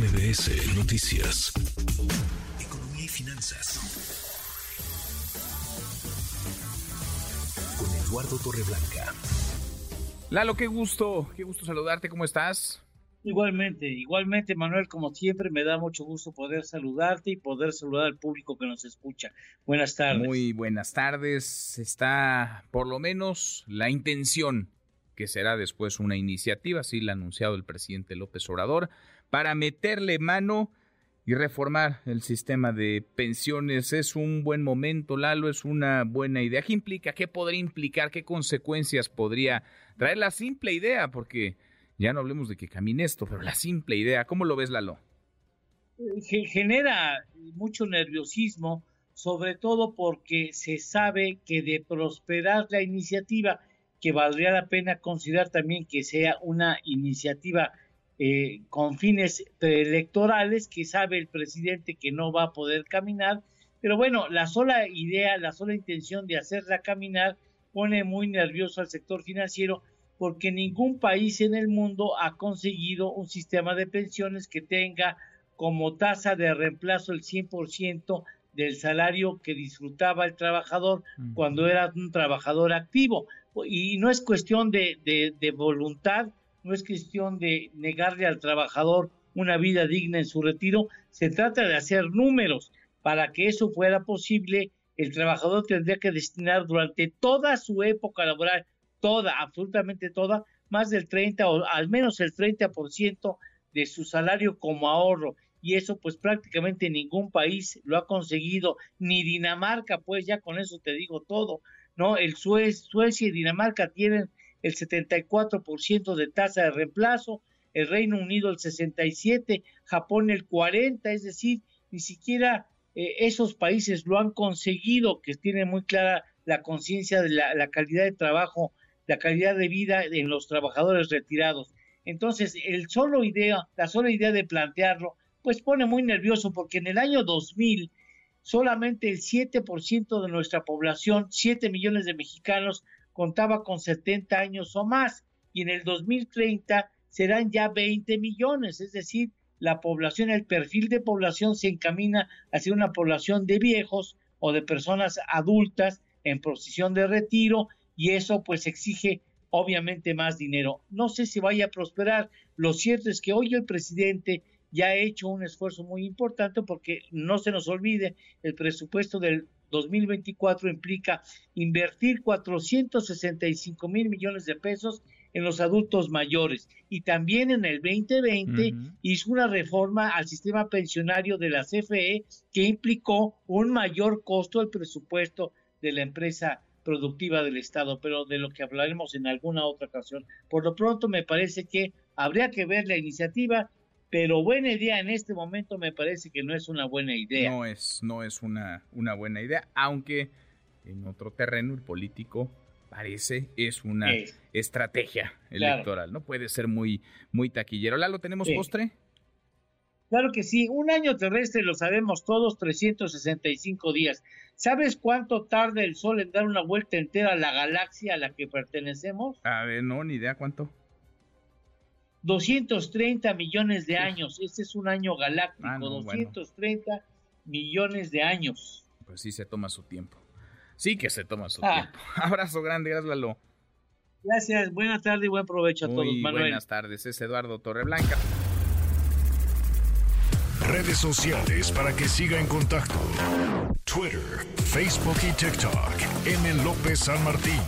MBS Noticias. Economía y finanzas. Con Eduardo Torreblanca. Lalo, qué gusto, qué gusto saludarte, ¿cómo estás? Igualmente, igualmente Manuel, como siempre, me da mucho gusto poder saludarte y poder saludar al público que nos escucha. Buenas tardes. Muy buenas tardes. Está por lo menos la intención que será después una iniciativa, así la ha anunciado el presidente López Obrador, para meterle mano y reformar el sistema de pensiones. Es un buen momento, Lalo, es una buena idea. ¿Qué implica? ¿Qué podría implicar? ¿Qué consecuencias podría traer la simple idea? Porque ya no hablemos de que camine esto, pero la simple idea, ¿cómo lo ves, Lalo? Genera mucho nerviosismo, sobre todo porque se sabe que de prosperar la iniciativa, que valdría la pena considerar también que sea una iniciativa eh, con fines preelectorales, que sabe el presidente que no va a poder caminar, pero bueno, la sola idea, la sola intención de hacerla caminar pone muy nervioso al sector financiero porque ningún país en el mundo ha conseguido un sistema de pensiones que tenga como tasa de reemplazo el 100% del salario que disfrutaba el trabajador cuando era un trabajador activo. Y no es cuestión de, voluntad, no es cuestión de negarle al trabajador una vida digna en su retiro, se trata de hacer números. Para que eso fuera posible, el trabajador tendría que destinar durante toda su época laboral, toda, absolutamente toda, más del 30 o al menos el 30% de su salario como ahorro. Y eso pues prácticamente ningún país lo ha conseguido, ni Dinamarca, pues ya con eso te digo todo, ¿no? El Suecia y Dinamarca tienen el 74% de tasa de reemplazo, el Reino Unido el 67, Japón el 40, es decir, ni siquiera eh, esos países lo han conseguido, que tienen muy clara la conciencia de la, calidad de trabajo, la calidad de vida en los trabajadores retirados. Entonces, el solo idea, la sola idea de plantearlo pues pone muy nervioso porque en el año 2000 solamente el 7% de nuestra población, 7 millones de mexicanos, contaba con 70 años o más y en el 2030 serán ya 20 millones, es decir, la población, el perfil de población se encamina hacia una población de viejos o de personas adultas en posición de retiro y eso pues exige obviamente más dinero. No sé si vaya a prosperar. Lo cierto es que hoy el presidente ya ha hecho un esfuerzo muy importante porque no se nos olvide, el presupuesto del 2024 implica invertir 465 mil millones de pesos en los adultos mayores y también en el 2020 hizo una reforma al sistema pensionario de la CFE que implicó un mayor costo del presupuesto de la empresa productiva del Estado, pero de lo que hablaremos en alguna otra ocasión. Por lo pronto me parece que habría que ver la iniciativa pero buena idea en este momento me parece que no es una buena idea. No es, no es una, una buena idea, aunque en otro terreno el político parece es una estrategia electoral, ¿no? Puede ser muy, muy taquillero. ¿Lalo, tenemos postre? Claro que sí, un año terrestre lo sabemos todos, 365 días. ¿Sabes cuánto tarda el Sol en dar una vuelta entera a la galaxia a la que pertenecemos? A ver, no, ni idea cuánto. 230 millones de años. Este es un año galáctico, 230 ah, millones de años. Pues sí, se toma su tiempo. Sí que se toma su ah. tiempo. Abrazo grande, gracias Lalo. Gracias, buenas tardes y buen provecho a todos, Manuel. Buenas tardes, es Eduardo Torreblanca. Redes sociales para que siga en contacto: Twitter, Facebook y TikTok. M. López San Martín.